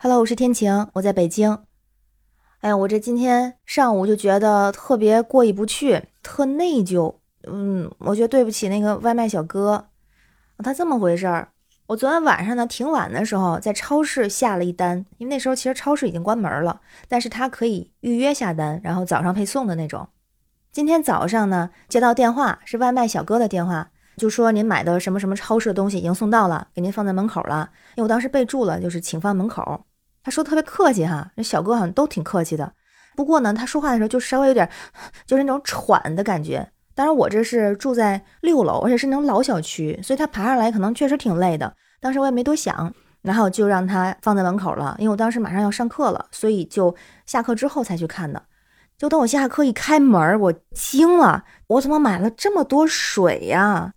Hello，我是天晴，我在北京。哎呀，我这今天上午就觉得特别过意不去，特内疚。嗯，我觉得对不起那个外卖小哥。他这么回事儿，我昨天晚上呢挺晚的时候在超市下了一单，因为那时候其实超市已经关门了，但是他可以预约下单，然后早上配送的那种。今天早上呢接到电话，是外卖小哥的电话。就说您买的什么什么超市的东西已经送到了，给您放在门口了。因为我当时备注了，就是请放门口。他说特别客气哈，那小哥好像都挺客气的。不过呢，他说话的时候就稍微有点，就是那种喘的感觉。当然我这是住在六楼，而且是那种老小区，所以他爬上来可能确实挺累的。当时我也没多想，然后就让他放在门口了。因为我当时马上要上课了，所以就下课之后才去看的。就等我下课一开门，我惊了，我怎么买了这么多水呀？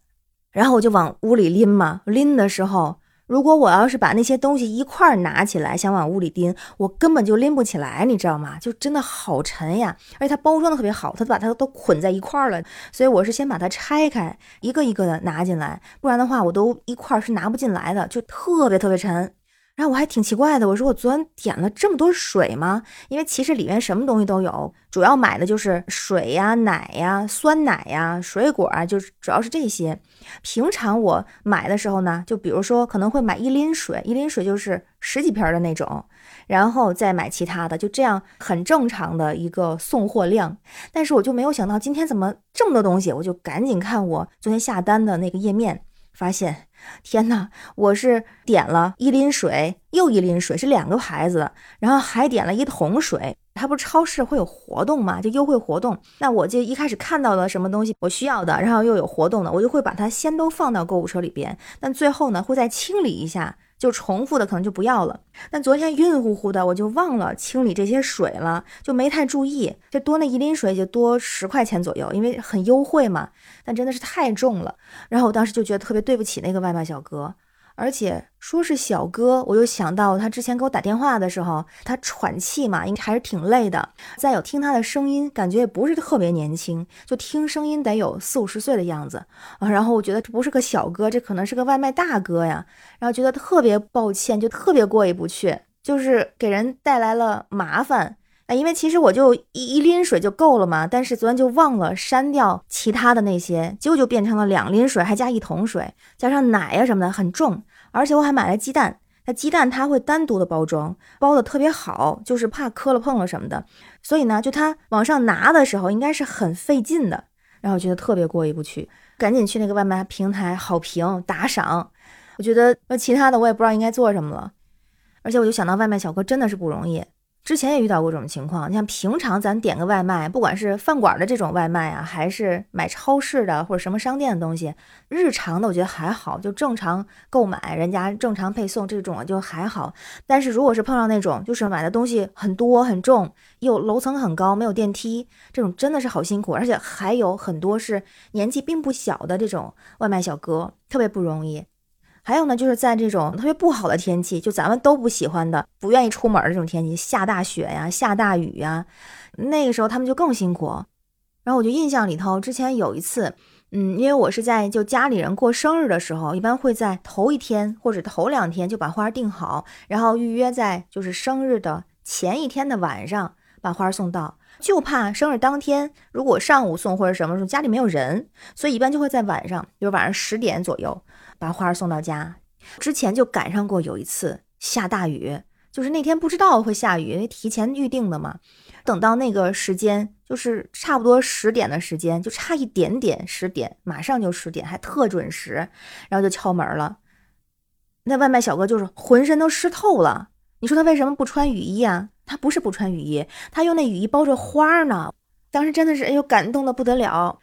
然后我就往屋里拎嘛，拎的时候，如果我要是把那些东西一块儿拿起来，想往屋里拎，我根本就拎不起来，你知道吗？就真的好沉呀！而且它包装的特别好，它把它都捆在一块儿了，所以我是先把它拆开，一个一个的拿进来，不然的话我都一块儿是拿不进来的，就特别特别沉。然后我还挺奇怪的，我说我昨天点了这么多水吗？因为其实里面什么东西都有，主要买的就是水呀、奶呀、酸奶呀、水果啊，就是主要是这些。平常我买的时候呢，就比如说可能会买一拎水，一拎水就是十几瓶的那种，然后再买其他的，就这样很正常的一个送货量。但是我就没有想到今天怎么这么多东西，我就赶紧看我昨天下单的那个页面。发现，天哪！我是点了一拎水，又一拎水，是两个牌子，然后还点了一桶水。它不是超市会有活动嘛？就优惠活动。那我就一开始看到了什么东西我需要的，然后又有活动的，我就会把它先都放到购物车里边。但最后呢，会再清理一下。就重复的可能就不要了。但昨天晕乎乎的，我就忘了清理这些水了，就没太注意。就多那一拎水就多十块钱左右，因为很优惠嘛。但真的是太重了，然后我当时就觉得特别对不起那个外卖小哥。而且说是小哥，我又想到他之前给我打电话的时候，他喘气嘛，应该还是挺累的。再有听他的声音，感觉也不是特别年轻，就听声音得有四五十岁的样子啊。然后我觉得这不是个小哥，这可能是个外卖大哥呀。然后觉得特别抱歉，就特别过意不去，就是给人带来了麻烦。啊，因为其实我就一一拎水就够了嘛，但是昨天就忘了删掉其他的那些，结果就变成了两拎水，还加一桶水，加上奶呀什么的，很重。而且我还买了鸡蛋，那鸡蛋它会单独的包装，包的特别好，就是怕磕了碰了什么的。所以呢，就它往上拿的时候应该是很费劲的，然后我觉得特别过意不去，赶紧去那个外卖平台好评打赏。我觉得那其他的我也不知道应该做什么了，而且我就想到外卖小哥真的是不容易。之前也遇到过这种情况，你像平常咱点个外卖，不管是饭馆的这种外卖啊，还是买超市的或者什么商店的东西，日常的我觉得还好，就正常购买，人家正常配送这种就还好。但是如果是碰上那种就是买的东西很多很重，又楼层很高，没有电梯，这种真的是好辛苦，而且还有很多是年纪并不小的这种外卖小哥，特别不容易。还有呢，就是在这种特别不好的天气，就咱们都不喜欢的、不愿意出门的这种天气，下大雪呀、下大雨呀，那个时候他们就更辛苦。然后我就印象里头，之前有一次，嗯，因为我是在就家里人过生日的时候，一般会在头一天或者头两天就把花订好，然后预约在就是生日的前一天的晚上把花送到，就怕生日当天如果上午送或者什么时候家里没有人，所以一般就会在晚上，比如晚上十点左右。把花送到家，之前就赶上过有一次下大雨，就是那天不知道会下雨，因为提前预定的嘛。等到那个时间，就是差不多十点的时间，就差一点点，十点马上就十点，还特准时，然后就敲门了。那外卖小哥就是浑身都湿透了，你说他为什么不穿雨衣啊？他不是不穿雨衣，他用那雨衣包着花呢。当时真的是哎呦感动的不得了。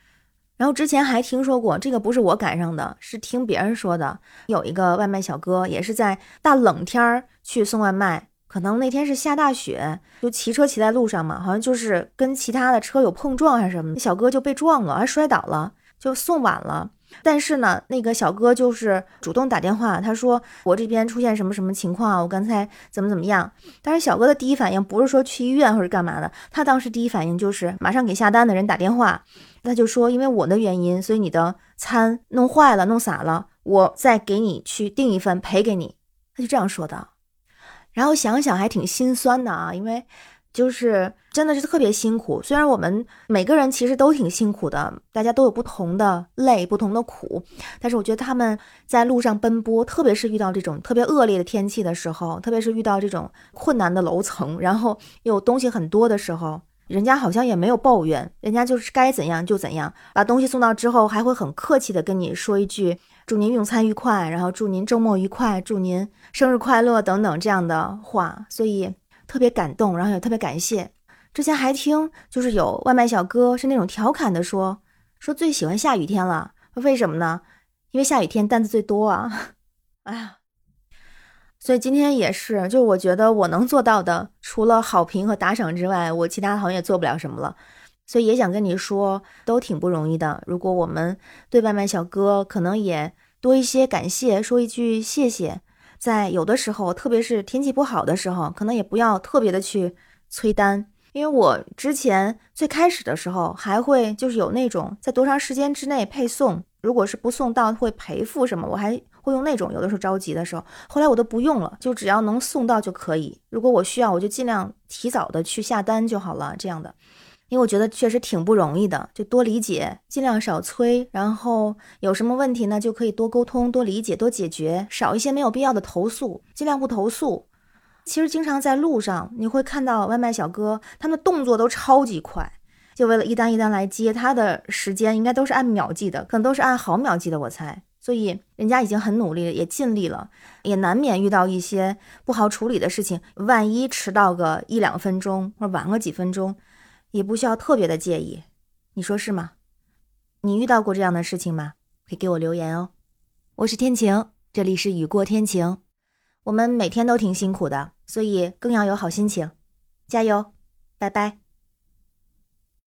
然后之前还听说过，这个不是我赶上的，是听别人说的。有一个外卖小哥也是在大冷天儿去送外卖，可能那天是下大雪，就骑车骑在路上嘛，好像就是跟其他的车有碰撞还是什么，小哥就被撞了，还摔倒了，就送晚了。但是呢，那个小哥就是主动打电话，他说我这边出现什么什么情况啊，我刚才怎么怎么样。但是小哥的第一反应不是说去医院或者干嘛的，他当时第一反应就是马上给下单的人打电话。他就说，因为我的原因，所以你的餐弄坏了、弄洒了，我再给你去订一份赔给你。他就这样说的。然后想想还挺心酸的啊，因为。就是真的是特别辛苦，虽然我们每个人其实都挺辛苦的，大家都有不同的累、不同的苦，但是我觉得他们在路上奔波，特别是遇到这种特别恶劣的天气的时候，特别是遇到这种困难的楼层，然后有东西很多的时候，人家好像也没有抱怨，人家就是该怎样就怎样，把东西送到之后，还会很客气的跟你说一句祝您用餐愉快，然后祝您周末愉快，祝您生日快乐等等这样的话，所以。特别感动，然后也特别感谢。之前还听，就是有外卖小哥是那种调侃的说，说最喜欢下雨天了。为什么呢？因为下雨天单子最多啊。哎呀，所以今天也是，就我觉得我能做到的，除了好评和打赏之外，我其他好像也做不了什么了。所以也想跟你说，都挺不容易的。如果我们对外卖小哥可能也多一些感谢，说一句谢谢。在有的时候，特别是天气不好的时候，可能也不要特别的去催单，因为我之前最开始的时候还会就是有那种在多长时间之内配送，如果是不送到会赔付什么，我还会用那种。有的时候着急的时候，后来我都不用了，就只要能送到就可以。如果我需要，我就尽量提早的去下单就好了，这样的。因为我觉得确实挺不容易的，就多理解，尽量少催，然后有什么问题呢，就可以多沟通、多理解、多解决，少一些没有必要的投诉，尽量不投诉。其实经常在路上你会看到外卖小哥，他们动作都超级快，就为了一单一单来接，他的时间应该都是按秒计的，可能都是按毫秒计的，我猜。所以人家已经很努力了，也尽力了，也难免遇到一些不好处理的事情，万一迟到个一两分钟，或者晚个几分钟。也不需要特别的介意，你说是吗？你遇到过这样的事情吗？可以给我留言哦。我是天晴，这里是雨过天晴。我们每天都挺辛苦的，所以更要有好心情。加油，拜拜。